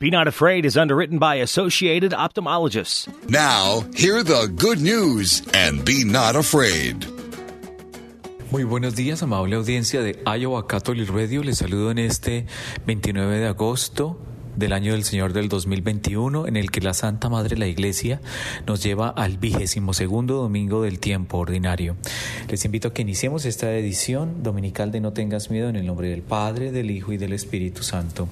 Be Not Afraid is underwritten by Associated Ophthalmologists. Now, hear the good news and be not afraid. Muy buenos días, amable audiencia de Iowa Catholic Radio. Les saludo en este 29 de agosto del año del Señor del 2021, en el que la Santa Madre la Iglesia nos lleva al vigésimo segundo domingo del tiempo ordinario. Les invito a que iniciemos esta edición dominical de No tengas miedo en el nombre del Padre, del Hijo y del Espíritu Santo.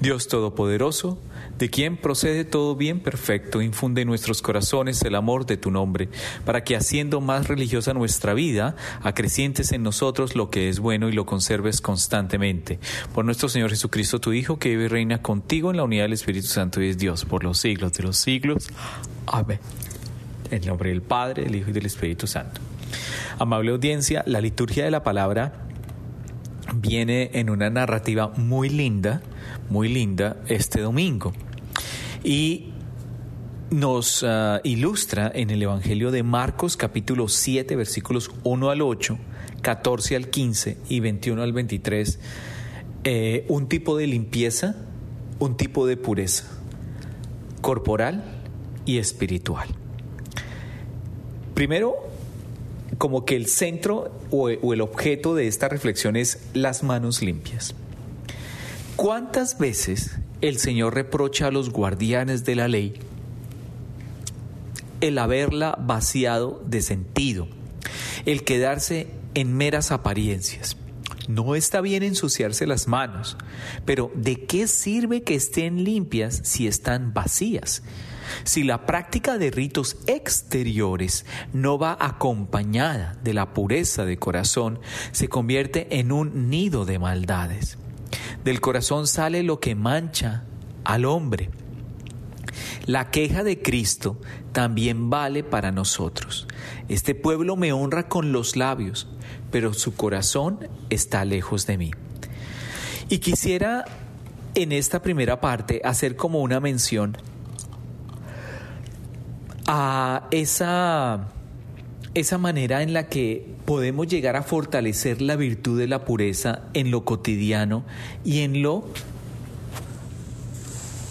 Dios Todopoderoso, de quien procede todo bien perfecto, infunde en nuestros corazones el amor de tu nombre, para que haciendo más religiosa nuestra vida, acrecientes en nosotros lo que es bueno y lo conserves constantemente. Por nuestro Señor Jesucristo, tu Hijo, que vive y reina contigo en la unidad del Espíritu Santo y es Dios por los siglos de los siglos. Amén. En nombre del Padre, del Hijo y del Espíritu Santo. Amable audiencia, la liturgia de la palabra viene en una narrativa muy linda, muy linda este domingo y nos uh, ilustra en el Evangelio de Marcos capítulo 7 versículos 1 al 8, 14 al 15 y 21 al 23 eh, un tipo de limpieza, un tipo de pureza corporal y espiritual. Primero, como que el centro o, el objeto de esta reflexión es las manos limpias. ¿Cuántas veces el Señor reprocha a los guardianes de la ley el haberla vaciado de sentido, el quedarse en meras apariencias. No está bien ensuciarse las manos, pero ¿de qué sirve que estén limpias si están vacías? Si la práctica de ritos exteriores no va acompañada de la pureza de corazón, se convierte en un nido de maldades. Del corazón sale lo que mancha al hombre. La queja de Cristo también vale para nosotros. Este pueblo me honra con los labios, pero su corazón está lejos de mí. Y quisiera en esta primera parte hacer como una mención a esa, esa manera en la que podemos llegar a fortalecer la virtud de la pureza en lo cotidiano y en lo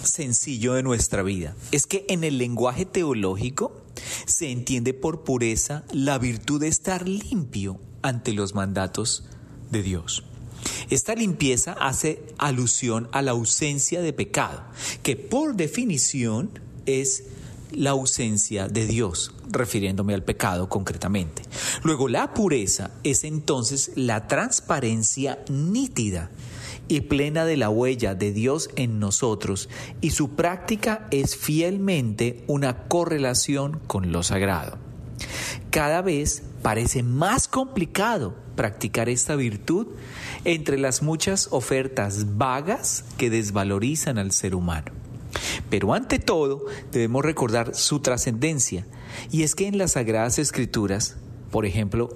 sencillo de nuestra vida. Es que en el lenguaje teológico se entiende por pureza la virtud de estar limpio ante los mandatos de Dios. Esta limpieza hace alusión a la ausencia de pecado, que por definición es la ausencia de Dios, refiriéndome al pecado concretamente. Luego, la pureza es entonces la transparencia nítida y plena de la huella de Dios en nosotros, y su práctica es fielmente una correlación con lo sagrado. Cada vez parece más complicado practicar esta virtud entre las muchas ofertas vagas que desvalorizan al ser humano. Pero ante todo debemos recordar su trascendencia, y es que en las Sagradas Escrituras, por ejemplo,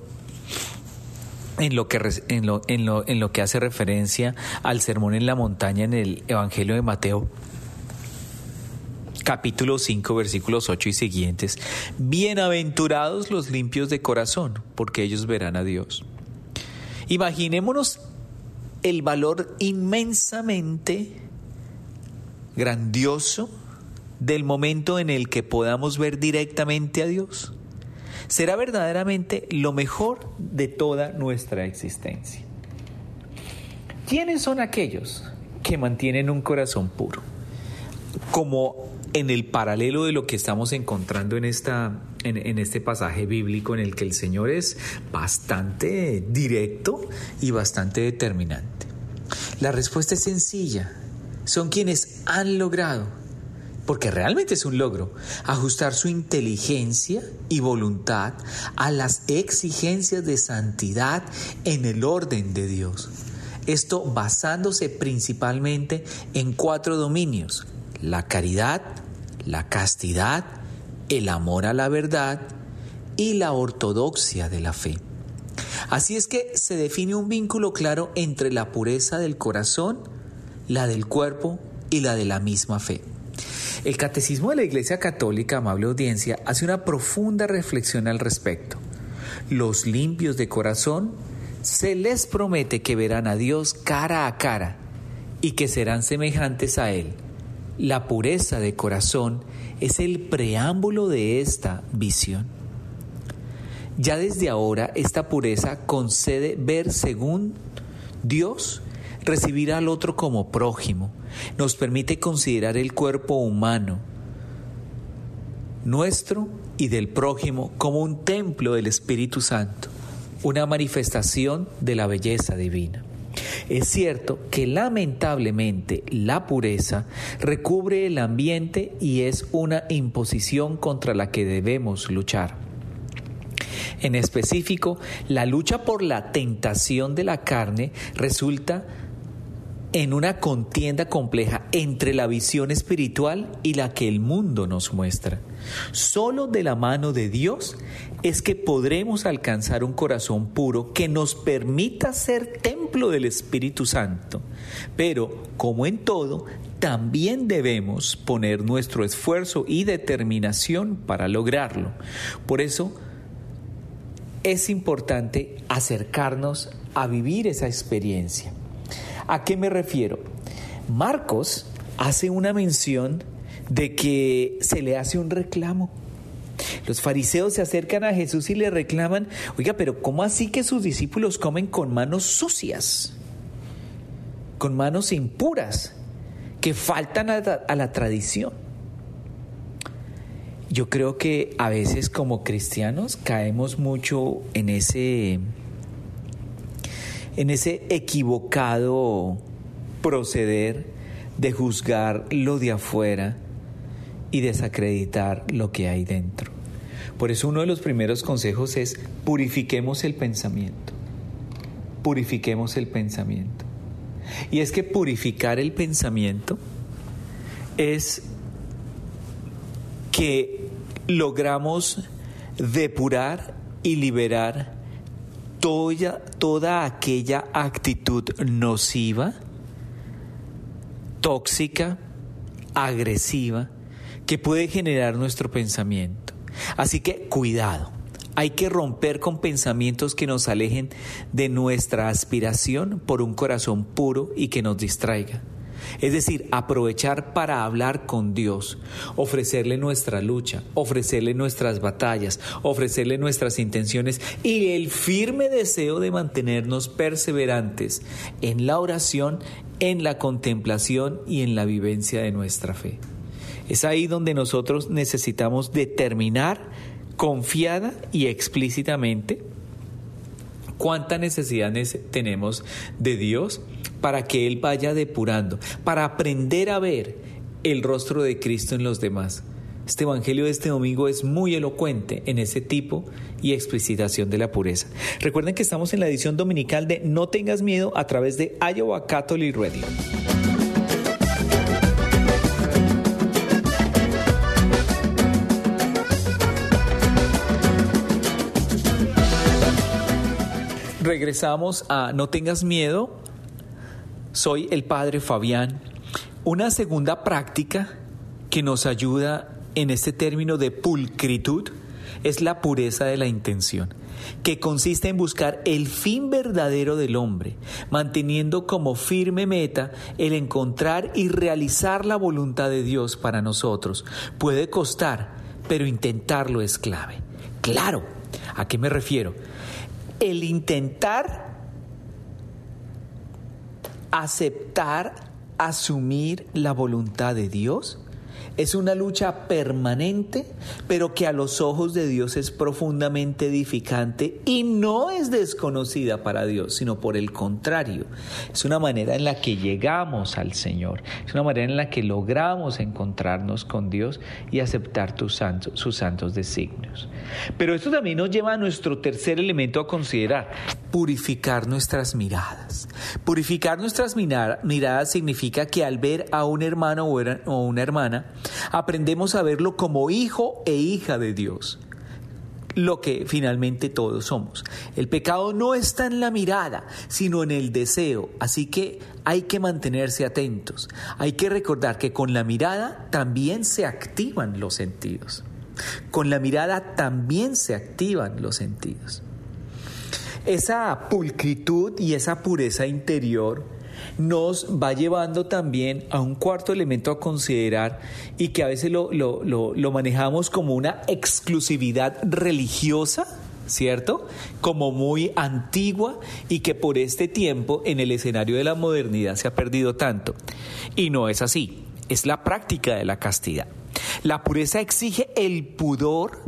en lo, que, hace referencia al sermón en la montaña en el Evangelio de Mateo, capítulo 5, versículos 8 y siguientes. Bienaventurados los limpios de corazón, porque ellos verán a Dios. Imaginémonos el valor inmensamente grandioso del momento en el que podamos ver directamente a Dios será verdaderamente lo mejor de toda nuestra existencia. ¿Quiénes son aquellos que mantienen un corazón puro? Como en el paralelo de lo que estamos encontrando en, esta, en, este pasaje bíblico en el que el Señor es bastante directo y bastante determinante. La respuesta es sencilla. Son quienes han logrado porque realmente es un logro, ajustar su inteligencia y voluntad a las exigencias de santidad en el orden de Dios. Esto basándose principalmente en cuatro dominios, la caridad, la castidad, el amor a la verdad y la ortodoxia de la fe. Así es que se define un vínculo claro entre la pureza del corazón, la del cuerpo y la de la misma fe. El Catecismo de la Iglesia Católica, amable audiencia, hace una profunda reflexión al respecto. Los limpios de corazón se les promete que verán a Dios cara a cara y que serán semejantes a Él, La pureza de corazón es el preámbulo de esta visión. Ya desde ahora esta pureza concede ver según Dios, recibir al otro como prójimo, nos permite considerar el cuerpo humano nuestro y del prójimo como un templo del Espíritu Santo, una manifestación de la belleza divina. Es cierto que lamentablemente la pureza recubre el ambiente y es una imposición contra la que debemos luchar. En específico, la lucha por la tentación de la carne resulta en una contienda compleja entre la visión espiritual y la que el mundo nos muestra. Solo de la mano de Dios es que podremos alcanzar un corazón puro que nos permita ser templo del Espíritu Santo. Pero, como en todo, también debemos poner nuestro esfuerzo y determinación para lograrlo. Por eso, es importante acercarnos a vivir esa experiencia. ¿A qué me refiero? Marcos hace una mención de que se le hace un reclamo. Los fariseos se acercan a Jesús y le reclaman, oiga, pero ¿cómo así que sus discípulos comen con manos sucias? Con manos impuras, que faltan a, a la tradición. Yo creo que a veces como cristianos caemos mucho en ese en ese equivocado proceder de juzgar lo de afuera y desacreditar lo que hay dentro. Por eso uno de los primeros consejos es purifiquemos el pensamiento. Purifiquemos el pensamiento. Y es que purificar el pensamiento es que logramos depurar y liberar toda, aquella actitud nociva, tóxica, agresiva, que puede generar nuestro pensamiento. Así que cuidado, hay que romper con pensamientos que nos alejen de nuestra aspiración por un corazón puro y que nos distraiga. Es decir, aprovechar para hablar con Dios, ofrecerle nuestra lucha, ofrecerle nuestras batallas, ofrecerle nuestras intenciones y el firme deseo de mantenernos perseverantes en la oración, en la contemplación y en la vivencia de nuestra fe. Es ahí donde nosotros necesitamos determinar confiada y explícitamente cuánta necesidad tenemos de Dios para que Él vaya depurando, para aprender a ver el rostro de Cristo en los demás. Este Evangelio de este domingo es muy elocuente en ese tipo y explicitación de la pureza. Recuerden que estamos en la edición dominical de No tengas miedo a través de Iowa Catholic Radio. Regresamos a No tengas miedo soy el padre Fabián. Una segunda práctica que nos ayuda en este término de pulcritud es la pureza de la intención, que consiste en buscar el fin verdadero del hombre, manteniendo como firme meta el encontrar y realizar la voluntad de Dios para nosotros. Puede costar, pero intentarlo es clave. Claro, ¿a qué me refiero? El intentar aceptar, asumir la voluntad de Dios es una lucha permanente, pero que a los ojos de Dios es profundamente edificante y no es desconocida para Dios, sino por el contrario. Es una manera en la que llegamos al Señor, es una manera en la que logramos encontrarnos con Dios y aceptar sus santos designios. Pero esto también nos lleva a nuestro tercer elemento a considerar, purificar nuestras miradas. Purificar nuestras miradas significa que al ver a un hermano o una hermana, aprendemos a verlo como hijo e hija de Dios lo que finalmente todos somos. El pecado no está en la mirada, sino en el deseo, así que hay que mantenerse atentos. Hay que recordar que con la mirada también se activan los sentidos. Con la mirada también se activan los sentidos. Esa pulcritud y esa pureza interior nos va llevando también a un cuarto elemento a considerar y que a veces lo, lo, lo, manejamos como una exclusividad religiosa, ¿cierto? Como muy antigua y que por este tiempo en el escenario de la modernidad se ha perdido tanto. Y no es así, es la práctica de la castidad. La pureza exige el pudor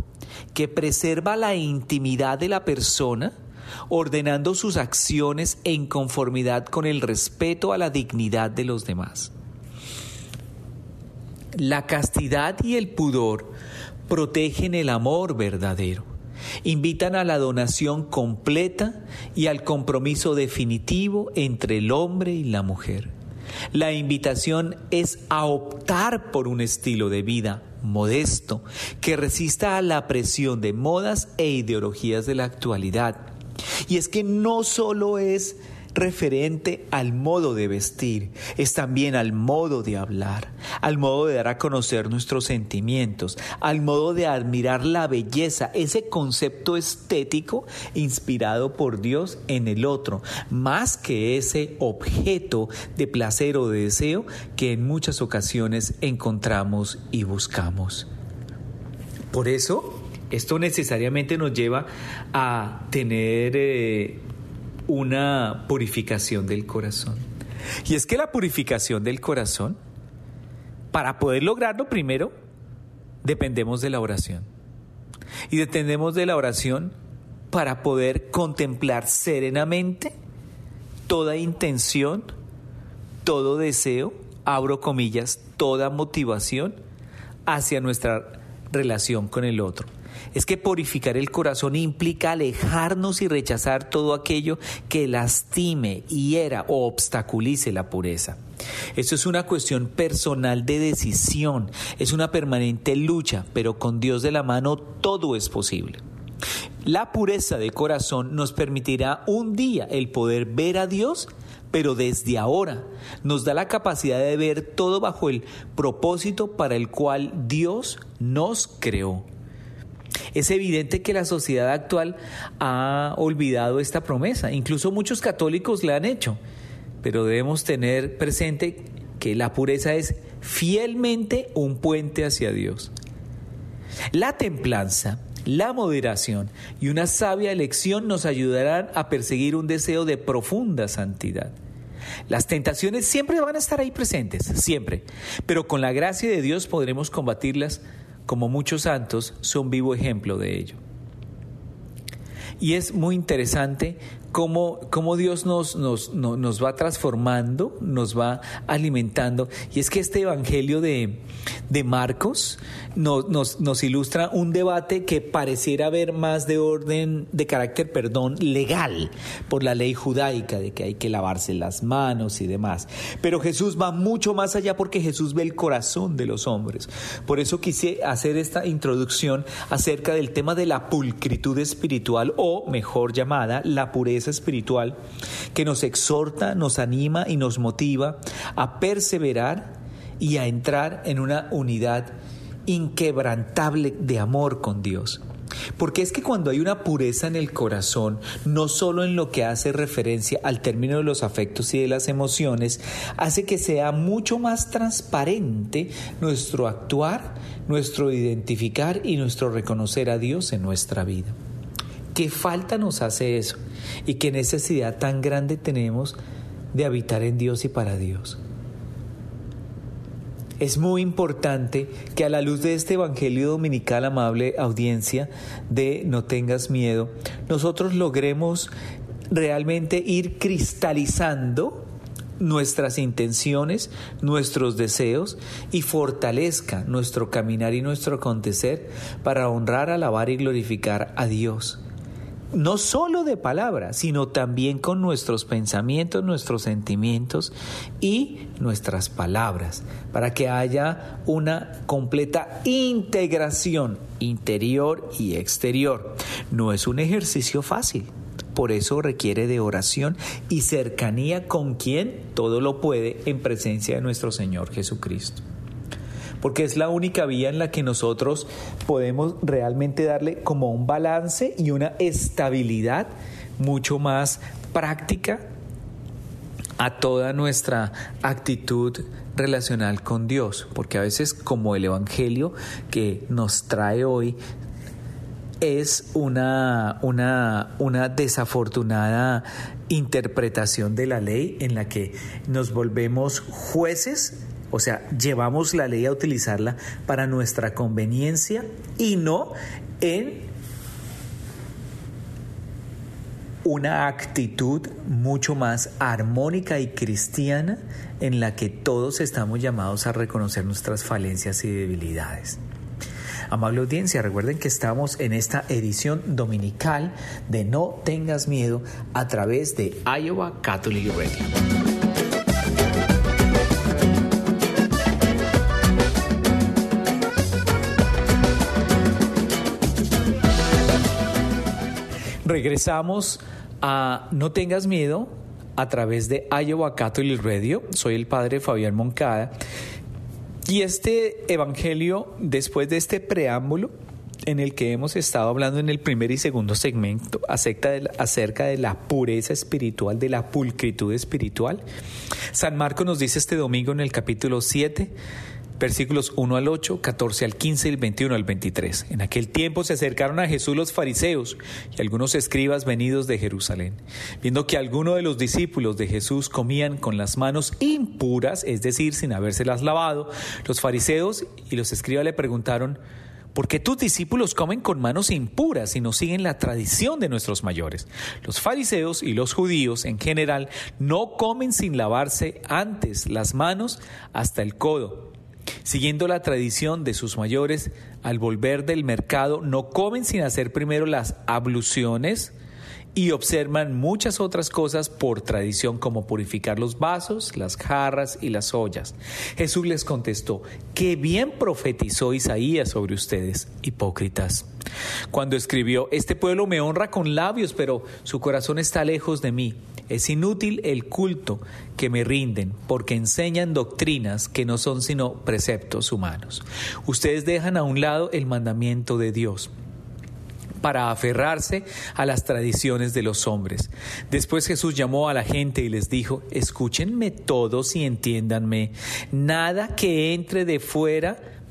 que preserva la intimidad de la persona, ordenando sus acciones en conformidad con el respeto a la dignidad de los demás. La castidad y el pudor protegen el amor verdadero, invitan a la donación completa y al compromiso definitivo entre el hombre y la mujer. La invitación es a optar por un estilo de vida modesto que resista a la presión de modas e ideologías de la actualidad y es que no solo es referente al modo de vestir, es también al modo de hablar, al modo de dar a conocer nuestros sentimientos, al modo de admirar la belleza, ese concepto estético inspirado por Dios en el otro, más que ese objeto de placer o de deseo que en muchas ocasiones encontramos y buscamos. Por eso, esto necesariamente nos lleva a tener eh, una purificación del corazón. Y es que la purificación del corazón, para poder lograrlo primero, dependemos de la oración. Y dependemos de la oración para poder contemplar serenamente toda intención, todo deseo, abro comillas, toda motivación hacia nuestra relación con el otro es que purificar el corazón implica alejarnos y rechazar todo aquello que lastime, hiera o obstaculice la pureza. Esto es una cuestión personal de decisión, es una permanente lucha, pero con Dios de la mano todo es posible. La pureza de corazón nos permitirá un día el poder ver a Dios pero desde ahora nos da la capacidad de ver todo bajo el propósito para el cual Dios nos creó. Es evidente que la sociedad actual ha olvidado esta promesa, incluso muchos católicos la han hecho, pero debemos tener presente que la pureza es fielmente un puente hacia Dios. La templanza, la moderación y una sabia elección nos ayudarán a perseguir un deseo de profunda santidad. Las tentaciones siempre van a estar ahí presentes, siempre, pero con la gracia de Dios podremos combatirlas como muchos santos, son vivo ejemplo de ello. Y es muy interesante cómo, Dios nos, nos, nos, va transformando, nos va alimentando. Y es que este Evangelio de, de Marcos nos, nos, nos, ilustra un debate que pareciera haber más de orden, de carácter, perdón, legal, por la ley judaica, de que hay que lavarse las manos y demás. Pero Jesús va mucho más allá porque Jesús ve el corazón de los hombres. Por eso quise hacer esta introducción acerca del tema de la pulcritud espiritual, o mejor llamada, la pureza espiritual, que nos exhorta, nos anima y nos motiva a perseverar y a entrar en una unidad inquebrantable de amor con Dios. Porque es que cuando hay una pureza en el corazón, no solo en lo que hace referencia al término de los afectos y de las emociones, hace que sea mucho más transparente nuestro actuar, nuestro identificar y nuestro reconocer a Dios en nuestra vida. ¿Qué falta nos hace eso? ¿Y qué necesidad tan grande tenemos de habitar en Dios y para Dios? Es muy importante que a la luz de este Evangelio Dominical, amable audiencia de No tengas miedo, nosotros logremos realmente ir cristalizando nuestras intenciones, nuestros deseos y fortalezca nuestro caminar y nuestro acontecer para honrar, alabar y glorificar a Dios no solo de palabras, sino también con nuestros pensamientos, nuestros sentimientos y nuestras palabras, para que haya una completa integración interior y exterior. No es un ejercicio fácil, por eso requiere de oración y cercanía con quien todo lo puede en presencia de nuestro Señor Jesucristo porque es la única vía en la que nosotros podemos realmente darle como un balance y una estabilidad mucho más práctica a toda nuestra actitud relacional con Dios, porque a veces como el Evangelio que nos trae hoy es una, una, una desafortunada interpretación de la ley en la que nos volvemos jueces o sea, llevamos la ley a utilizarla para nuestra conveniencia y no en una actitud mucho más armónica y cristiana en la que todos estamos llamados a reconocer nuestras falencias y debilidades. Amable audiencia, recuerden que estamos en esta edición dominical de No tengas miedo a través de Iowa Catholic Radio. Regresamos a No tengas miedo a través de Iowa Catholic Radio. Soy el padre Fabián Moncada. Y este evangelio, después de este preámbulo en el que hemos estado hablando en el primer y segundo segmento acerca de, la, acerca de la pureza espiritual, de la pulcritud espiritual, San Marco nos dice este domingo en el capítulo 7, versículos 1 al 8, 14 al 15 y 21 al 23. En aquel tiempo se acercaron a Jesús los fariseos y algunos escribas venidos de Jerusalén. Viendo que algunos de los discípulos de Jesús comían con las manos impuras, es decir, sin habérselas lavado, los fariseos y los escribas le preguntaron, ¿Por qué tus discípulos comen con manos impuras y no siguen la tradición de nuestros mayores? Los fariseos y los judíos en general no comen sin lavarse antes las manos hasta el codo Siguiendo la tradición de sus mayores, al volver del mercado no comen sin hacer primero las abluciones y observan muchas otras cosas por tradición como purificar los vasos, las jarras y las ollas. Jesús les contestó, qué bien profetizó Isaías sobre ustedes, hipócritas. Cuando escribió, este pueblo me honra con labios, pero su corazón está lejos de mí. Es inútil el culto que me rinden porque enseñan doctrinas que no son sino preceptos humanos. Ustedes dejan a un lado el mandamiento de Dios para aferrarse a las tradiciones de los hombres. Después Jesús llamó a la gente y les dijo, escúchenme todos y entiéndanme, nada que entre de fuera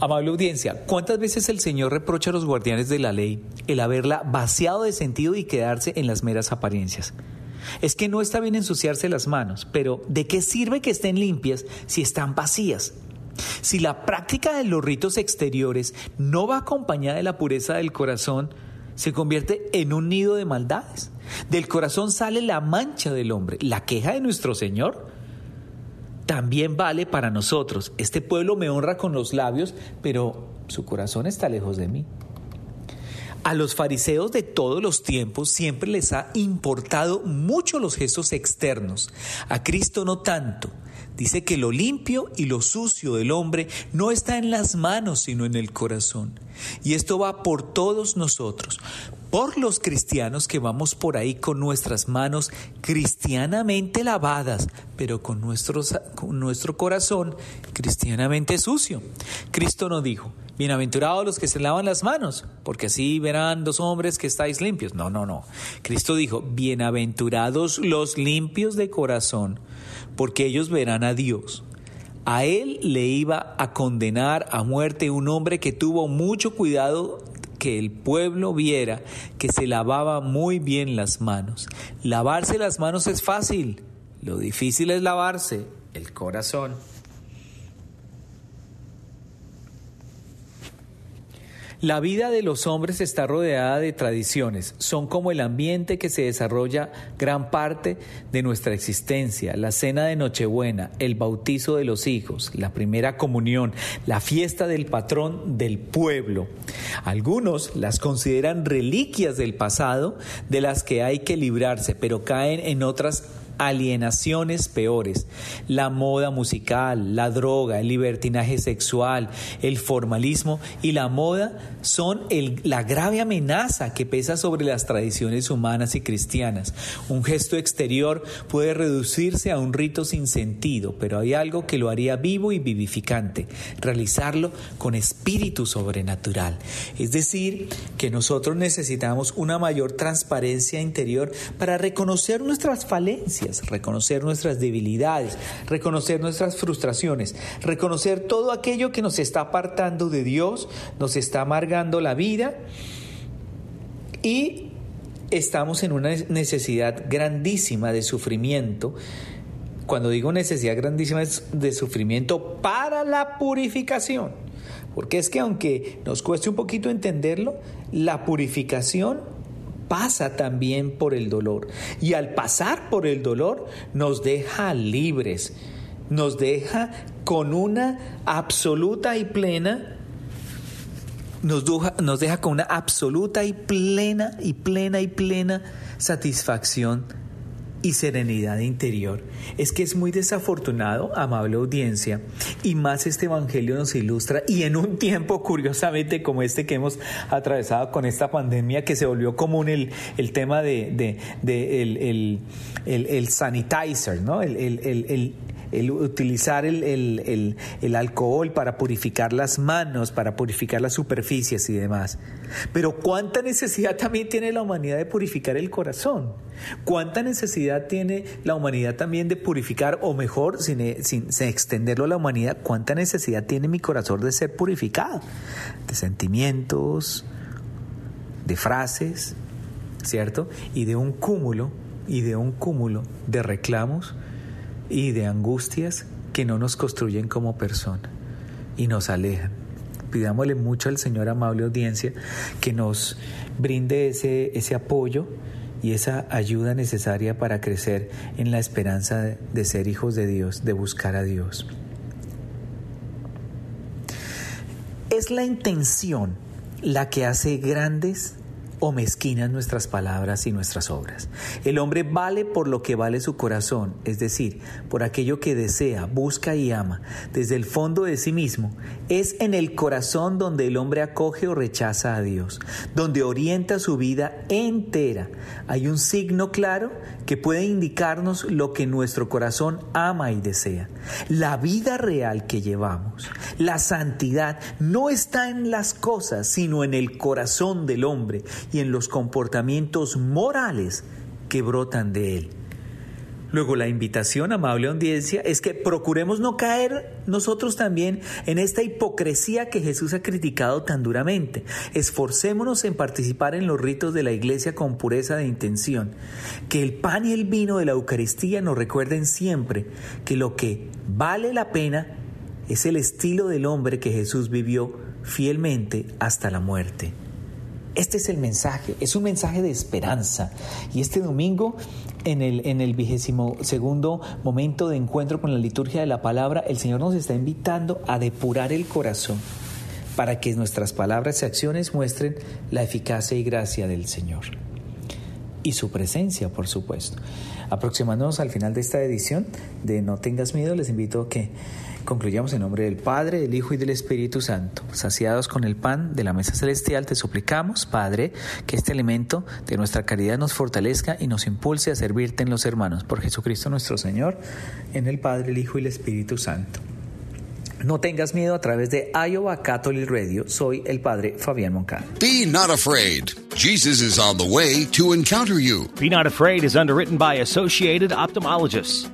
Amable audiencia, ¿cuántas veces el Señor reprocha a los guardianes de la ley el haberla vaciado de sentido y quedarse en las meras apariencias? Es que no está bien ensuciarse las manos, pero ¿de qué sirve que estén limpias si están vacías? Si la práctica de los ritos exteriores no va acompañada de la pureza del corazón, se convierte en un nido de maldades. Del corazón sale la mancha del hombre, la queja de nuestro Señor también vale para nosotros. Este pueblo me honra con los labios, pero su corazón está lejos de mí. A los fariseos de todos los tiempos siempre les ha importado mucho los gestos externos, a Cristo no tanto. Dice que lo limpio y lo sucio del hombre no está en las manos, sino en el corazón. Y esto va por todos nosotros por los cristianos que vamos por ahí con nuestras manos cristianamente lavadas, pero con, con nuestro corazón cristianamente sucio. Cristo nos dijo, bienaventurados los que se lavan las manos, porque así verán los hombres que estáis limpios. No, no, no. Cristo dijo, bienaventurados los limpios de corazón, porque ellos verán a Dios. A él le iba a condenar a muerte un hombre que tuvo mucho cuidado que el pueblo viera que se lavaba muy bien las manos. Lavarse las manos es fácil, lo difícil es lavarse el corazón. La vida de los hombres está rodeada de tradiciones, son como el ambiente que se desarrolla gran parte de nuestra existencia, la cena de Nochebuena, el bautizo de los hijos, la primera comunión, la fiesta del patrón del pueblo. Algunos las consideran reliquias del pasado de las que hay que librarse, pero caen en otras alienaciones peores, la moda musical, la droga, el libertinaje sexual, el formalismo y la moda son la grave amenaza que pesa sobre las tradiciones humanas y cristianas. Un gesto exterior puede reducirse a un rito sin sentido, pero hay algo que lo haría vivo y vivificante, realizarlo con espíritu sobrenatural. Es decir, que nosotros necesitamos una mayor transparencia interior para reconocer nuestras falencias reconocer nuestras debilidades, reconocer nuestras frustraciones, reconocer todo aquello que nos está apartando de Dios, nos está amargando la vida y estamos en una necesidad grandísima de sufrimiento. Cuando digo necesidad grandísima de sufrimiento para la purificación, porque es que aunque nos cueste un poquito entenderlo, la purificación pasa también por el dolor. Y al pasar por el dolor nos deja libres, nos deja con una absoluta y plena nos deja, nos deja, con una absoluta y plena y plena y plena satisfacción y serenidad interior. Es que es muy desafortunado, amable audiencia, y más este Evangelio nos ilustra, y en un tiempo curiosamente como este que hemos atravesado con esta pandemia, que se volvió común el, el tema de, de, el, el, el, sanitizer, ¿no? el, el utilizar el, el, el, alcohol para purificar las manos, para purificar las superficies y demás. Pero cuánta necesidad también tiene la humanidad de purificar el corazón. Cuánta necesidad tiene la humanidad también de purificar, o mejor, sin, sin, extenderlo a la humanidad, cuánta necesidad tiene mi corazón de ser purificado, de sentimientos, de frases, ¿cierto? Y de un cúmulo, y de un cúmulo de reclamos y de angustias que no nos construyen como persona y nos alejan. Pidámosle mucho al Señor, amable audiencia, que nos brinde ese, ese apoyo y esa ayuda necesaria para crecer en la esperanza de, de ser hijos de Dios, de buscar a Dios. Es la intención la que hace grandes o mezquinas nuestras palabras y nuestras obras. El hombre vale por lo que vale su corazón, es decir, por aquello que desea, busca y ama. Desde el fondo de sí mismo, es en el corazón donde el hombre acoge o rechaza a Dios, donde orienta su vida entera. Hay un signo claro que puede indicarnos lo que nuestro corazón ama y desea. La vida real que llevamos, la santidad, no está en las cosas, sino en el corazón del hombre y en los comportamientos morales que brotan de él. Luego la invitación, amable audiencia, es que procuremos no caer nosotros también en esta hipocresía que Jesús ha criticado tan duramente. Esforcémonos en participar en los ritos de la iglesia con pureza de intención. Que el pan y el vino de la Eucaristía nos recuerden siempre que lo que vale la pena es el estilo del hombre que Jesús vivió fielmente hasta la muerte. Este es el mensaje, es un mensaje de esperanza. Y este domingo, en el, en el vigésimo segundo momento de encuentro con la liturgia de la palabra, el Señor nos está invitando a depurar el corazón para que nuestras palabras y acciones muestren la eficacia y gracia del Señor. Y su presencia, por supuesto. Aproximándonos al final de esta edición de No tengas miedo, les invito a que Concluyamos en nombre del Padre, del Hijo y del Espíritu Santo. Saciados con el pan de la mesa celestial, te suplicamos, Padre, que este alimento de nuestra caridad nos fortalezca y nos impulse a servirte en los hermanos. Por Jesucristo nuestro Señor, en el Padre, el Hijo y el Espíritu Santo. No tengas miedo a través de Iowa Catholic Radio. Soy el Padre Fabián Moncada. Be not afraid. Jesus is on the way to encounter you. Be not afraid is underwritten by Associated Ophthalmologists.